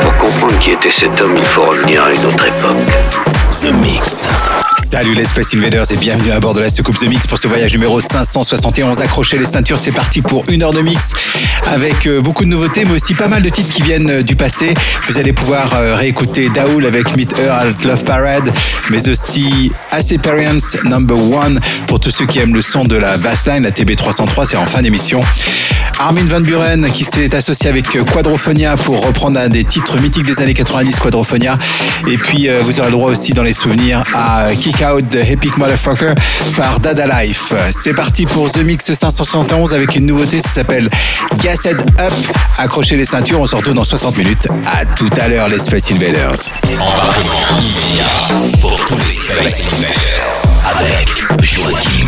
Pour comprendre qui était cet homme, il faut revenir à une autre époque. The Mix. Salut les Space Invaders et bienvenue à bord de la soucoupe The Mix pour ce voyage numéro 571. Accrochez les ceintures, c'est parti pour une heure de mix avec euh, beaucoup de nouveautés mais aussi pas mal de titres qui viennent euh, du passé. Vous allez pouvoir euh, réécouter Daoul avec Meet Her at Love Parade mais aussi Experience Number One pour tous ceux qui aiment le son de la bassline, la TB303, c'est en fin d'émission. Armin Van Buren qui s'est associé avec Quadrophonia pour reprendre un des titres mythiques des années 90, Quadrophonia. Et puis vous aurez le droit aussi dans les souvenirs à Kick Out the Epic Motherfucker par Dada Life. C'est parti pour The Mix 571 avec une nouveauté, ça s'appelle Gassed Up. Accrochez les ceintures, on se retrouve dans 60 minutes. À tout à l'heure les Space Invaders. Embarquement immédiat pour tous les Space Invaders avec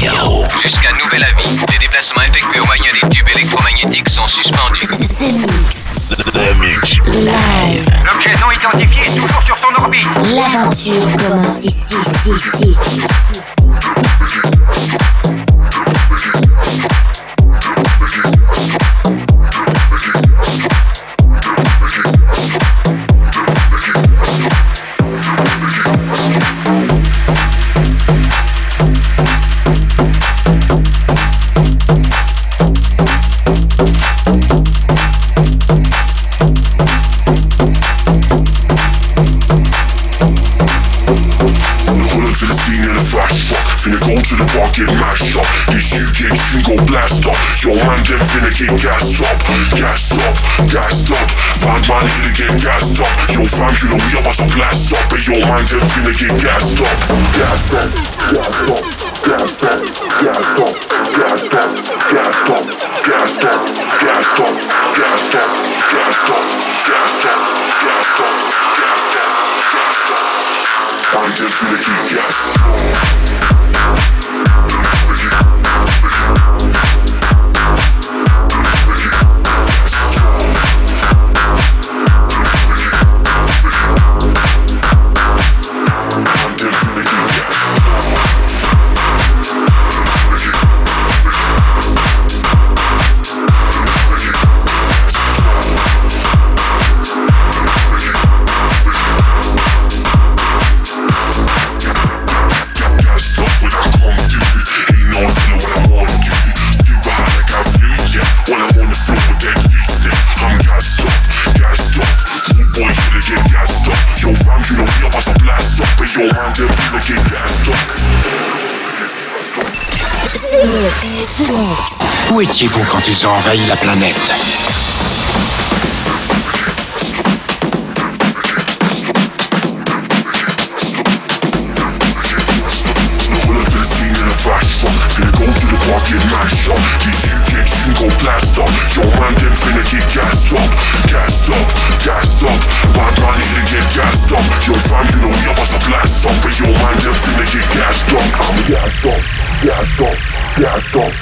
Garraud. Jusqu'à nouvel avis, les déplacements effectués au moyen des tubes électromagnétiques sont suspendus. The Mix. The Mix. Live. L'objet non identifié est toujours sur son orbite. L'aventure commence ici, ici, ici, ici, get mashed up. This UK tune go blast up. Yo, man, them finna get gassed up. Gassed up, gassed up. Bad man here to get gassed up. Yo, fam, you know we about to blast up. But yo, man, them finna get gassed up. Gassed up, gassed up, gassed up, gassed up, gassed up, gassed up, gassed up, gassed up, gassed up, gassed up, gassed up, gassed up, gassed up, gassed up. Finna get gassed. Où étiez-vous quand ils ont envahi la planète Pull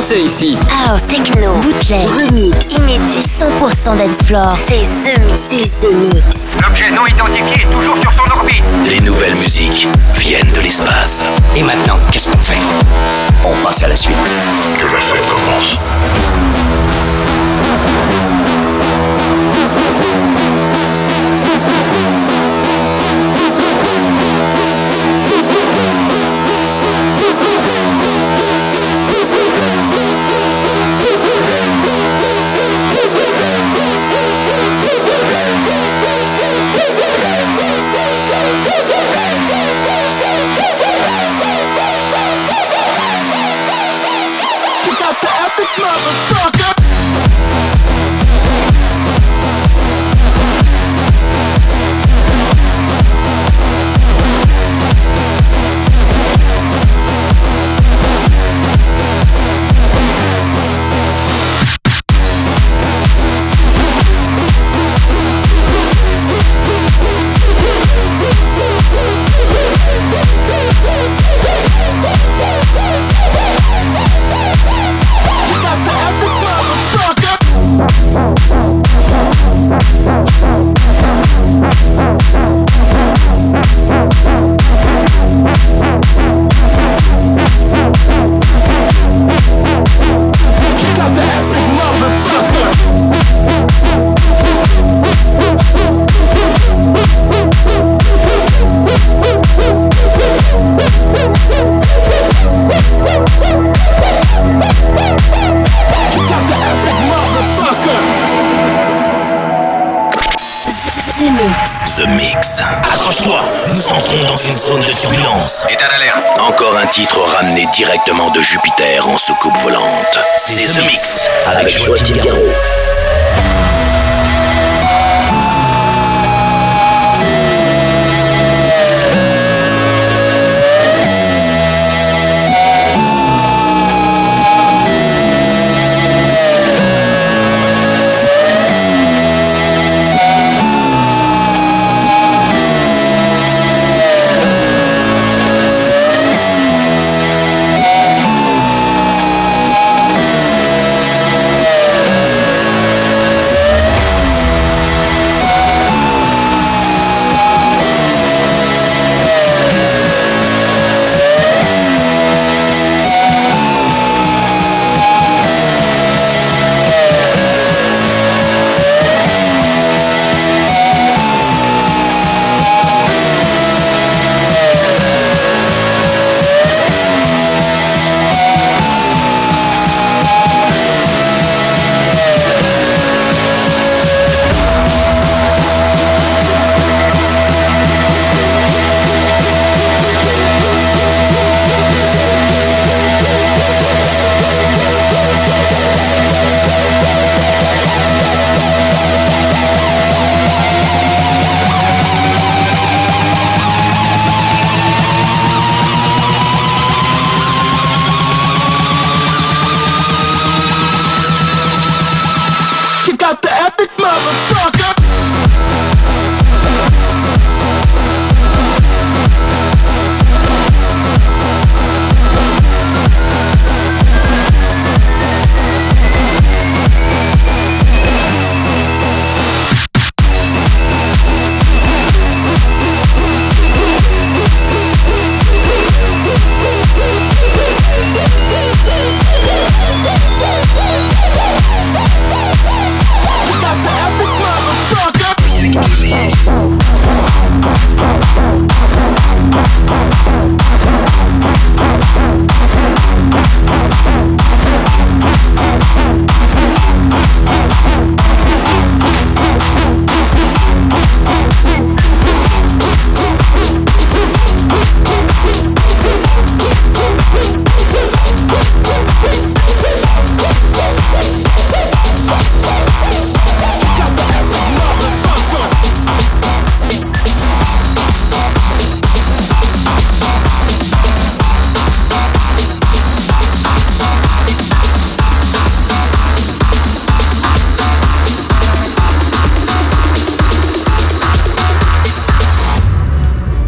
ici. House, techno, bootleg, remix, inédit, 100% dance floor. C'est The Mix. C'est The Mix. L'objet non identifié est toujours sur son orbite. Les nouvelles musiques viennent de l'espace. Et maintenant, qu'est-ce qu'on fait? On passe à la suite. Que la fête commence. Titre ramené directement de Jupiter en soucoupe volante. C'est The Mix avec Joachim Garraud.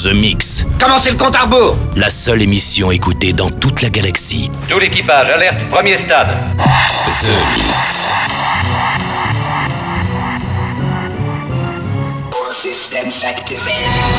The Mix. Commencez le compte à rebours La seule émission écoutée dans toute la galaxie. Tout l'équipage, alerte, premier stade. The Mix. Activated.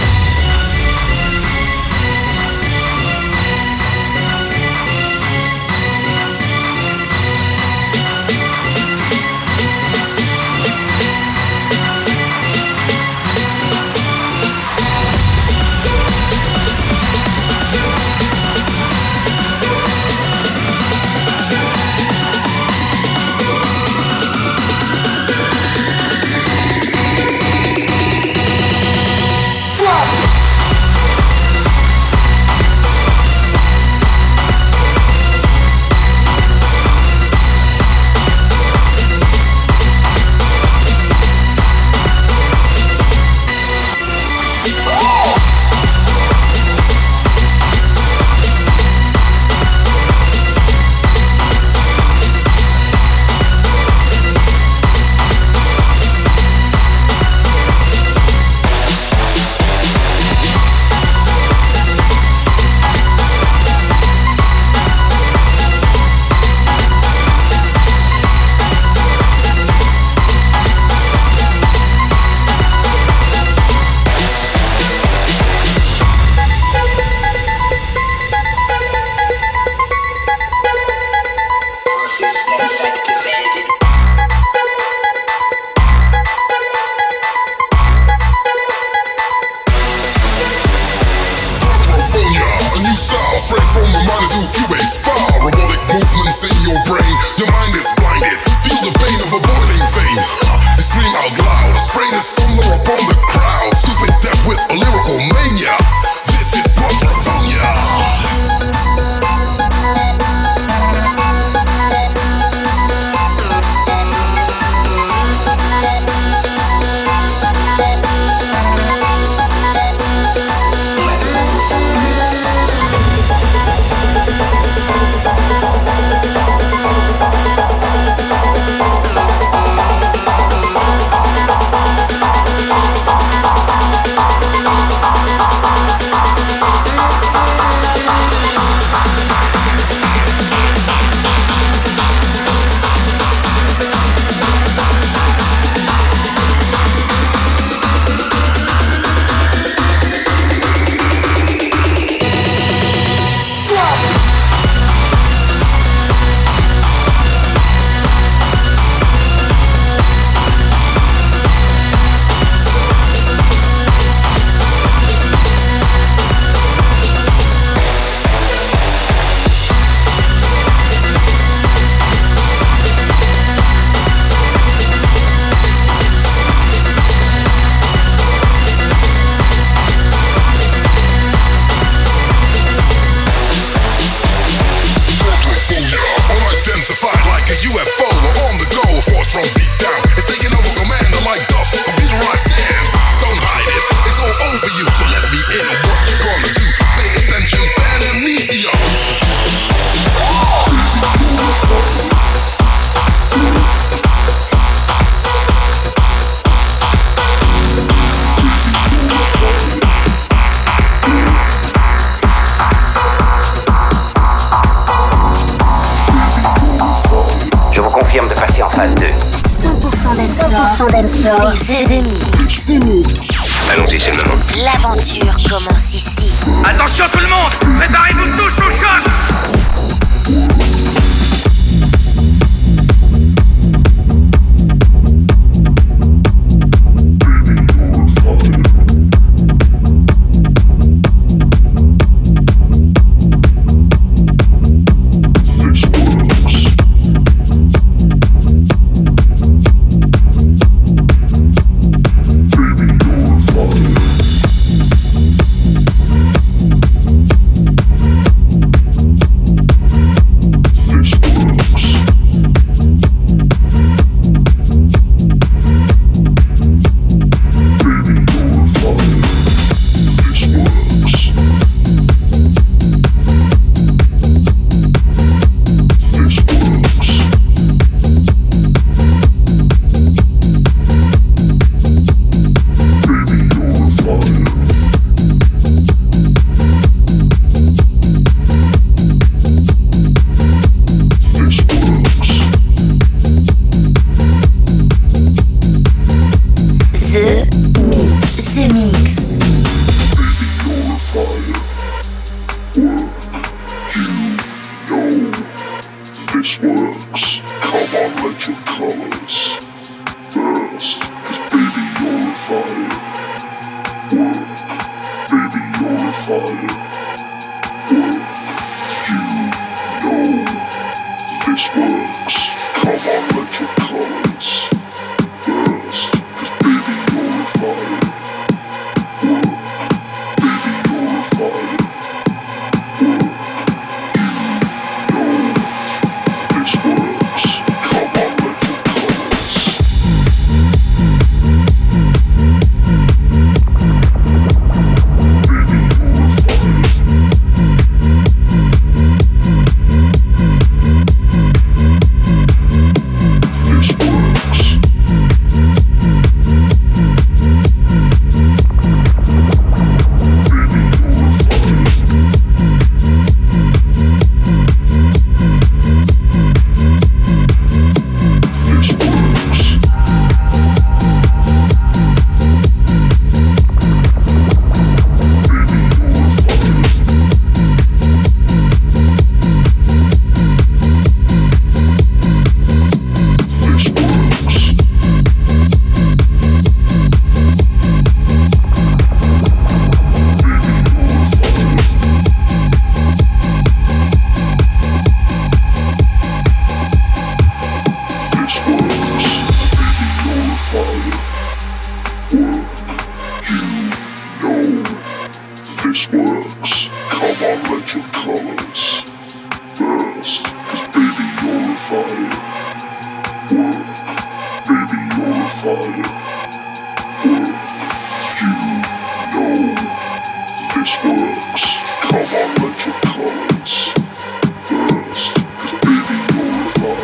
Allons-y, c'est le moment. L'aventure commence ici. Attention tout le monde Préparez-vous tous au choc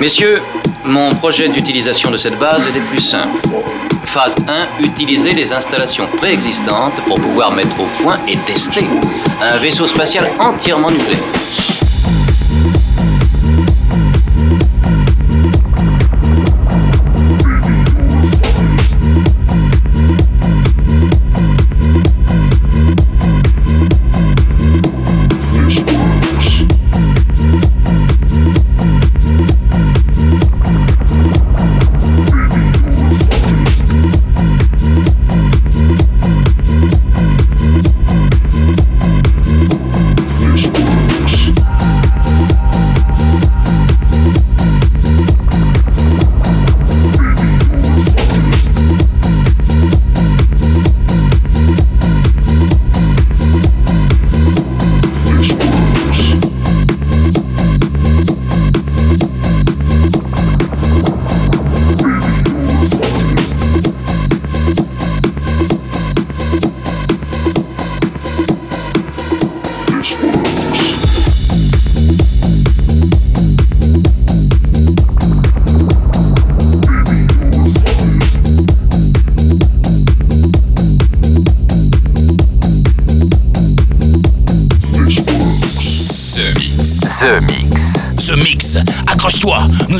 Messieurs, mon projet d'utilisation de cette base est des plus simples. Phase 1, utiliser les installations préexistantes pour pouvoir mettre au point et tester un vaisseau spatial entièrement nucléaire.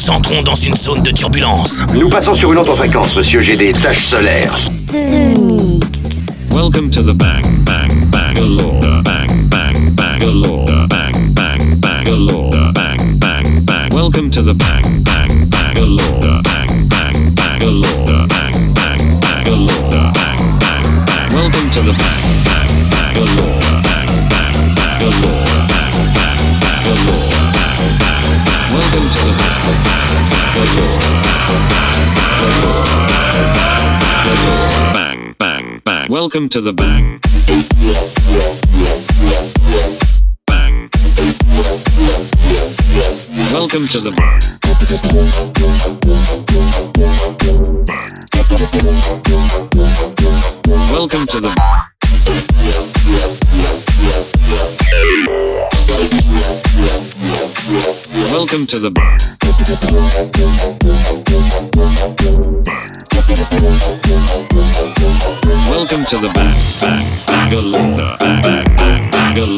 Nous entrons dans une zone de turbulence. Nous passons sur une autre fréquence, monsieur, j'ai des taches solaires. Mix. Welcome to the bang, bang, Bangalore, bang, bang, Bangalore, bang, bang, Bangalore, bang, bang, bang. Welcome to the bang, bang, bang, bang, bang. Welcome to the bang. Bang. Welcome to the bang. Welcome to the bang. Welcome to the bang. Welcome to the bang, bang, Bangalore, bang, bang, bang, bang,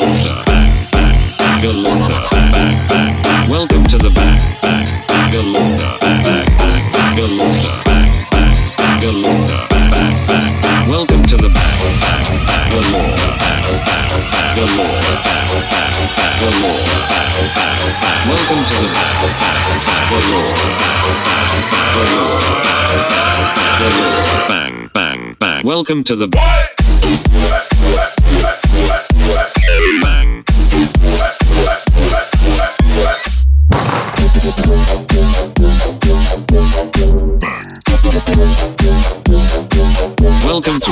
bang, Bangalore, bang, bang, bang. Bang, bang, Bangalore, bang, bang, bang, Bangalore, bang, bang, Bangalore, bang, bang, bang. Welcome to the back, back, back, the law, back, back, back, the law, back, back, back, the. Welcome to the back, back, back, the law, back, back, back, the law, the. Bang, bang, bang. Welcome to the. Welcome to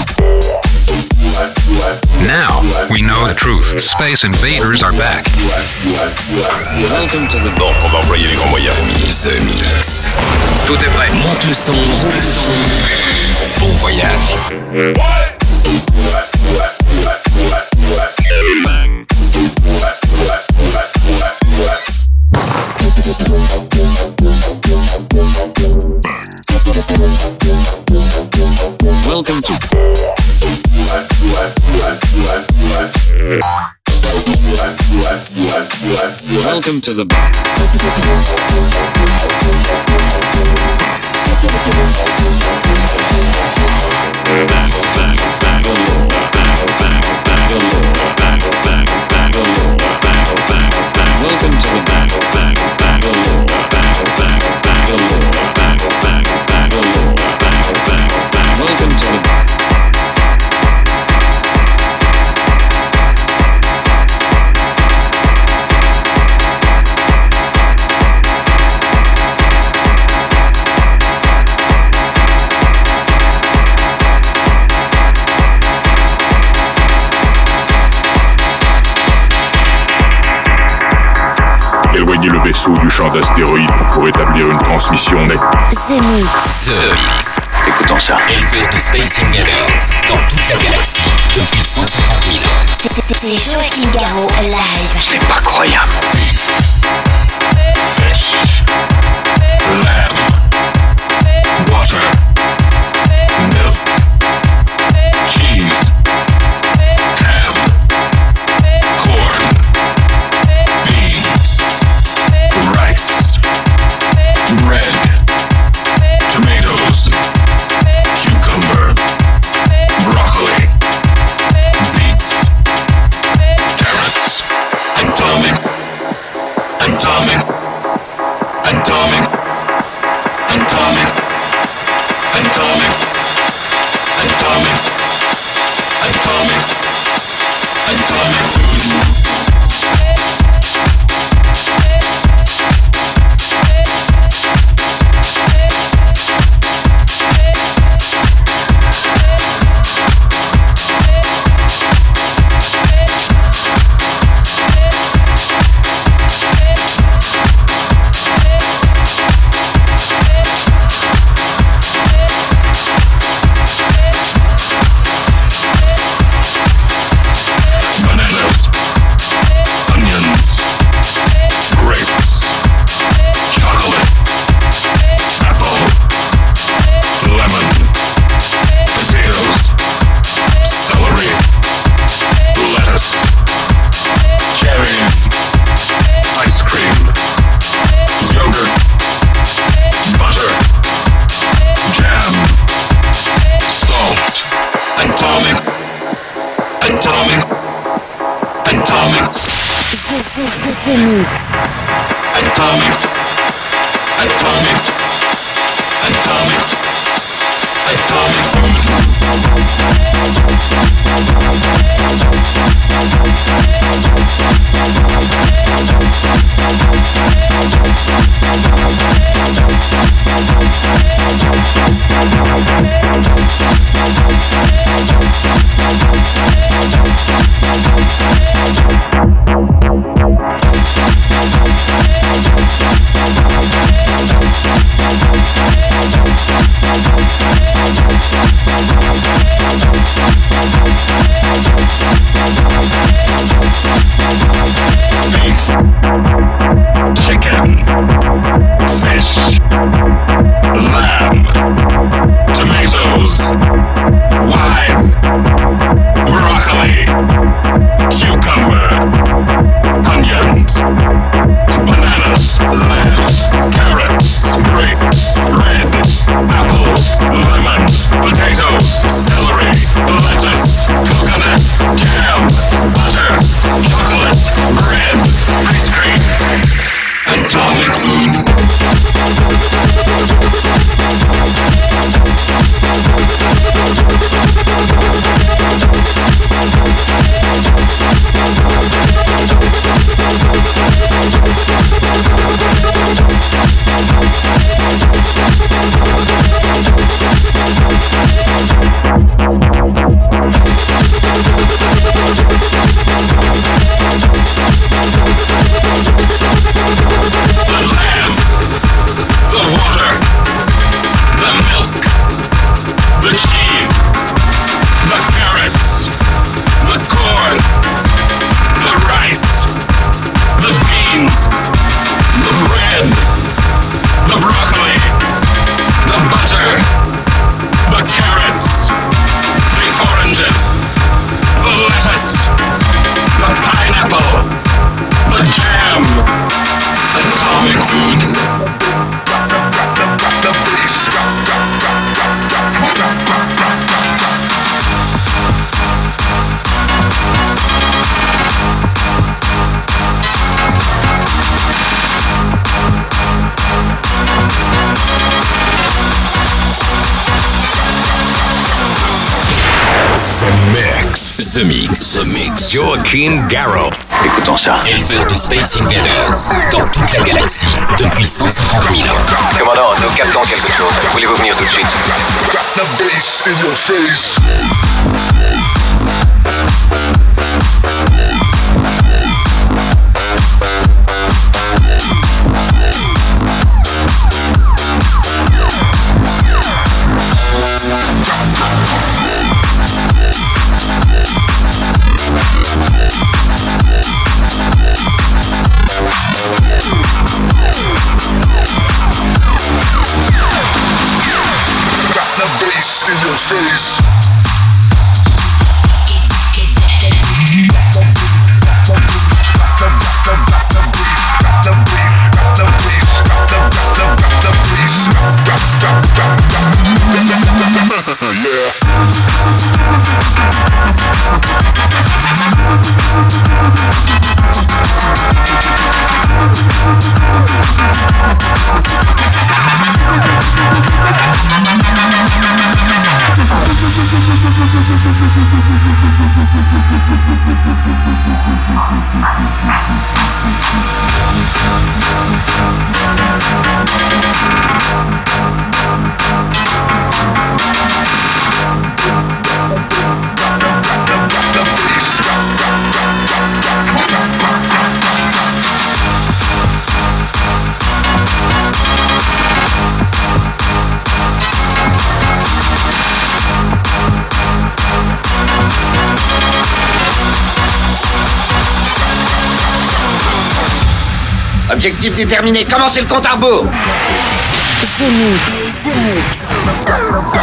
Now we know the truth. Space invaders are back. Welcome to the Donc on va employer les grands moyens. The Mix. Tout est prêt. Monte le son. Bon voyage. bang. Welcome to. Welcome to the bar. Back, back, back. Le vaisseau du champ d'astéroïdes pour établir une transmission nette. The Mix. The Mix. Écoutons ça. Élevé de Space Invaders dans toute la galaxie depuis 150 000 ans. C'est- Joachim Garraud live. C'est pas croyable. Fish, lamb, water, milk, Joachim Garraud. Écoutons ça. Éleveur de Space Invaders. Dans toute la galaxie. Depuis 150 000 ans. Commandant, nous captons quelque chose. Voulez-vous venir tout de suite? Got the bass in your face. Objectif déterminé, commencez le compte à rebours? The Mix, The Mix.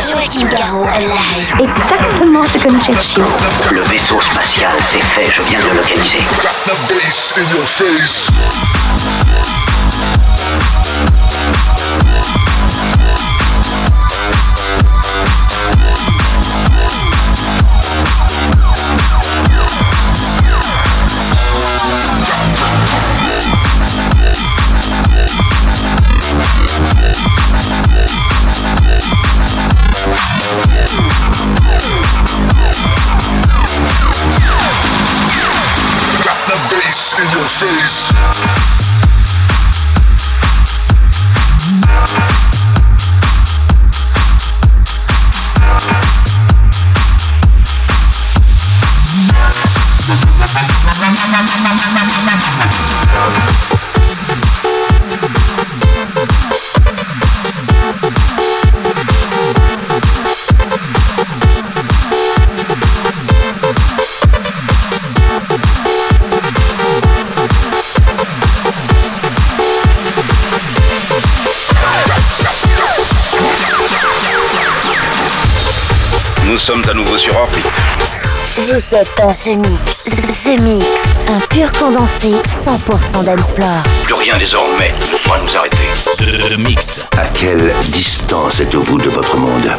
Joachim Garraud live. Exactement ce que nous cherchions. Le vaisseau spatial, c'est fait, je viens de le localiser. Got the bass in your face. In your face. Sommes à nouveau sur orbite. Vous êtes dans The Mix. The Mix. Un pur condensé 100% dancefloor. Plus rien désormais ne pourra nous arrêter. The Mix. À quelle distance êtes-vous de votre monde?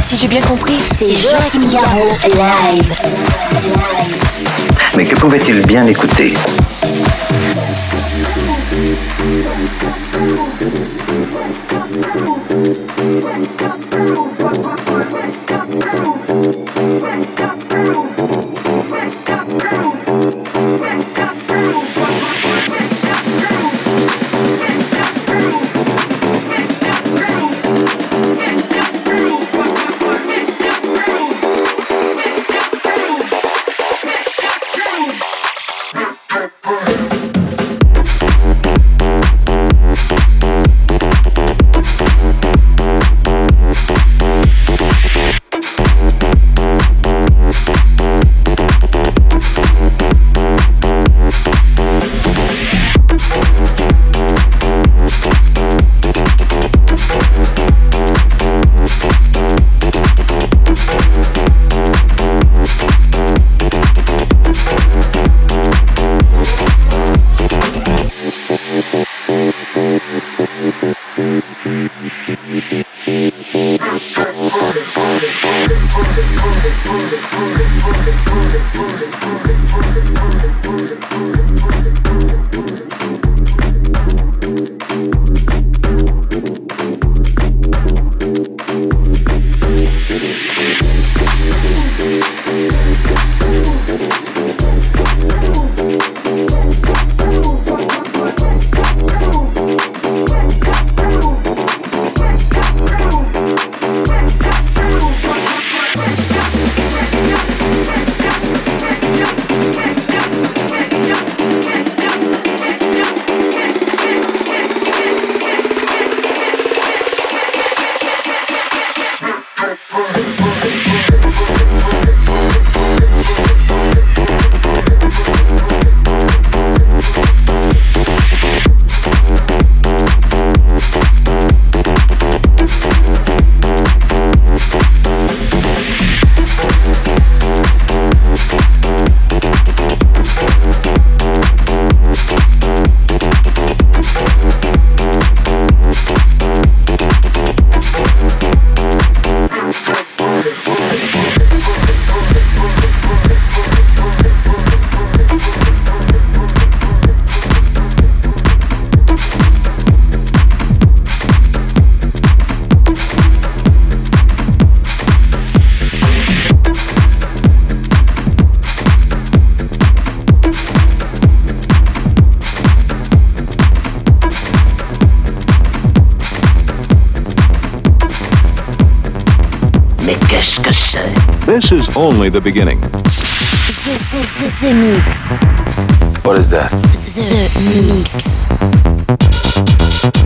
Si j'ai bien compris, c'est Joachim Garraud live. Mais que pouvait-il bien écouter? This is only the beginning. The, the, the, the Mix. What is that? The Mix.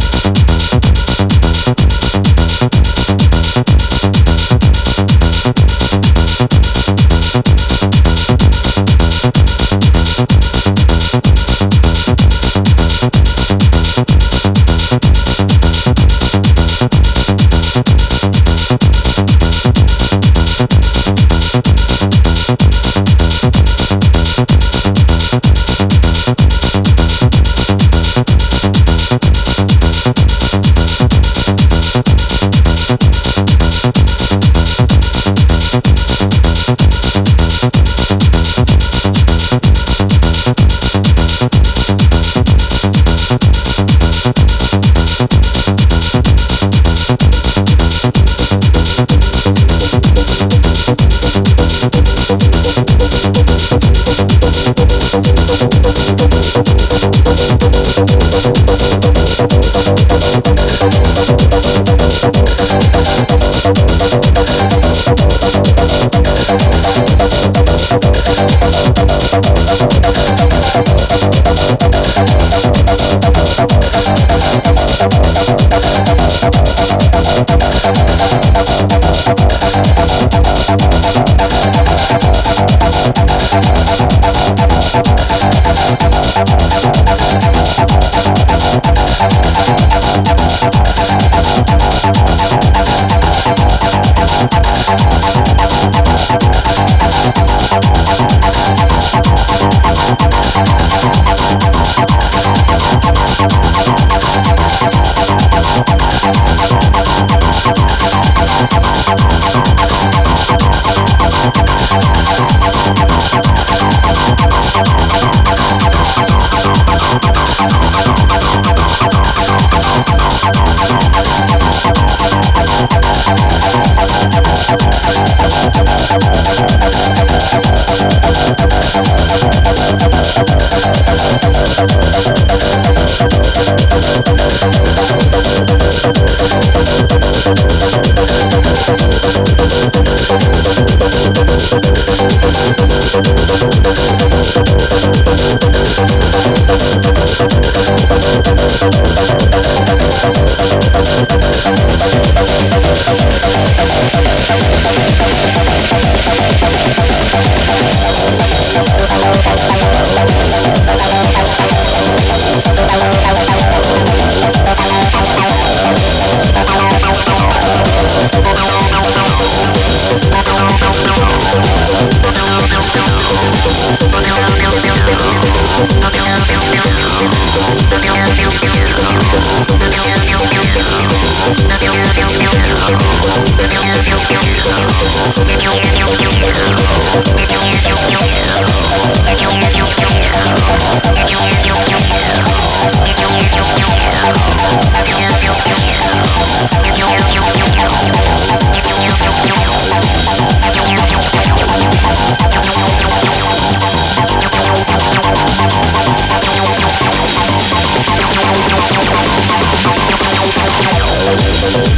Thank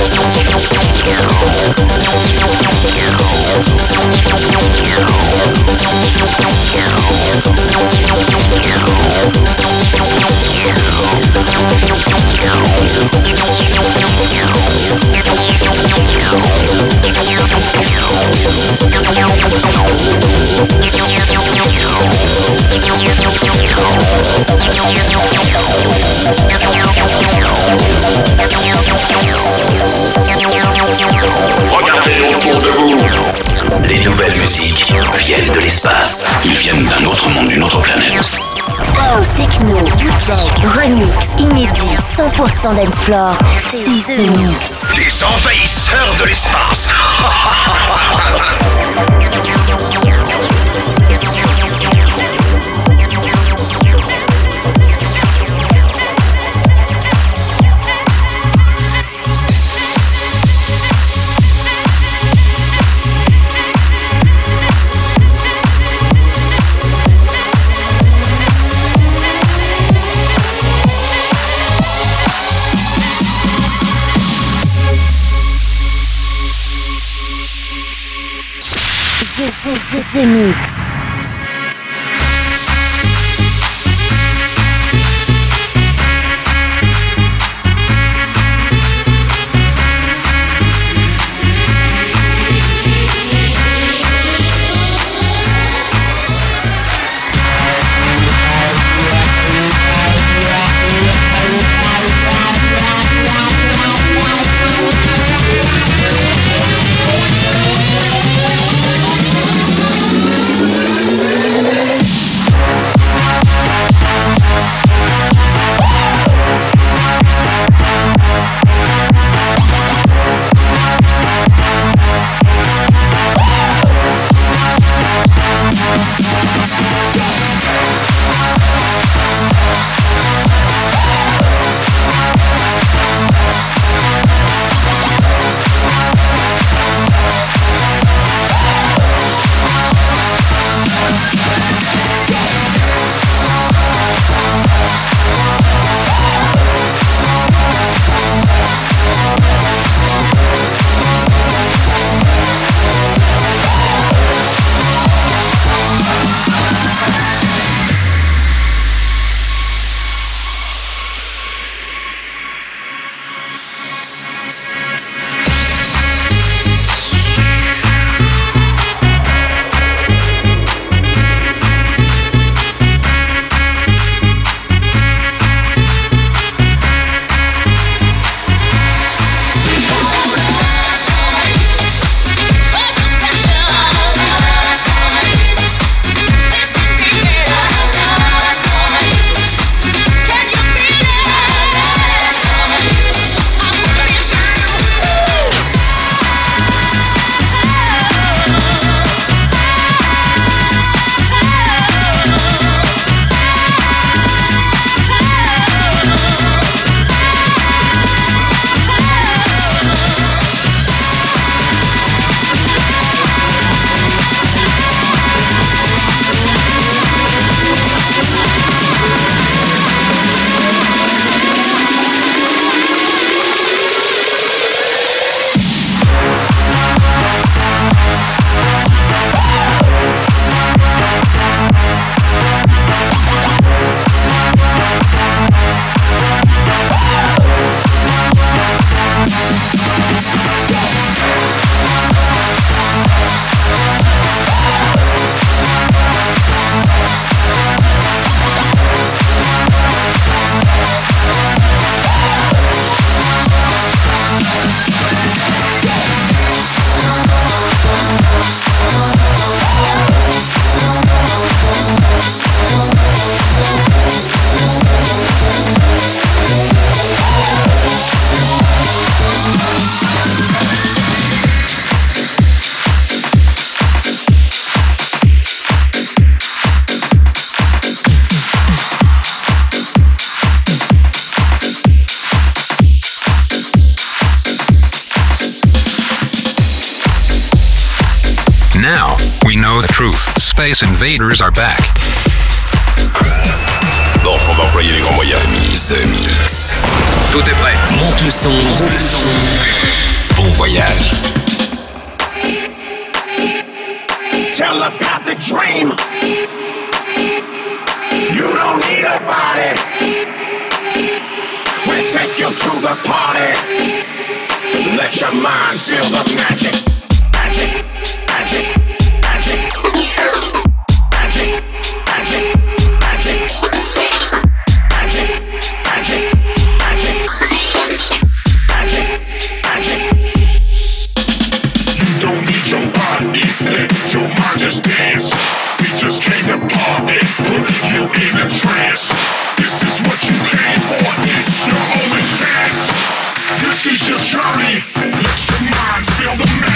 you. Autre monde, d'une autre planète. House, techno, bootleg, remix, inédit, 100% dance floor. C'est The Mix. Des envahisseurs de l'espace. the, the, the Mix. Invaders are back. Donc, on va employer les grands moyens. The Mix. Tout est prêt. Monte le son. Bon voyage. Telepathic dream. You don't need a body. We take you to the party. Let your mind feel the magic. Magic, put you in a trance. This is what you came for, it's your only chance. This is your journey, let your mind feel the magic.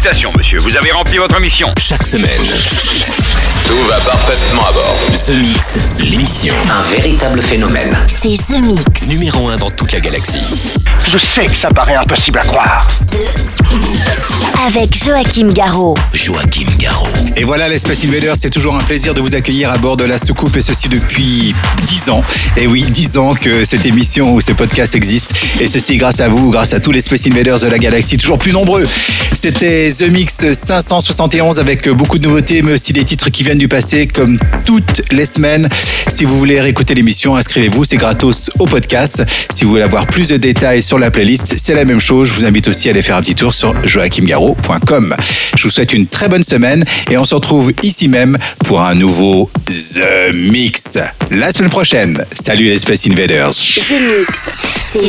Félicitations, monsieur, vous avez rempli votre mission. Chaque semaine, Tout va parfaitement à bord. The Mix, l'émission. Un véritable phénomène. C'est The Mix. Numéro 1 dans toute la galaxie. Je sais que ça paraît impossible à croire. Avec Joachim Garraud. Joachim Garraud. Et voilà les Space Invaders, c'est toujours un plaisir de vous accueillir à bord de la soucoupe et ceci depuis 10 ans. Et oui, 10 ans que cette émission ou ce podcast existe. Et ceci grâce à vous, grâce à tous les Space Invaders de la galaxie, toujours plus nombreux. C'était The Mix 571 avec beaucoup de nouveautés, mais aussi des titres qui viennent du passé, comme toutes les semaines. Si vous voulez réécouter l'émission, inscrivez-vous, c'est gratos au podcast. Si vous voulez avoir plus de détails sur la playlist, c'est la même chose. Je vous invite aussi à aller faire un petit tour sur joachimgaro.com. Je vous souhaite une très bonne semaine et on se retrouve ici même pour un nouveau The Mix la semaine prochaine. Salut les Space Invaders. The Mix. C'est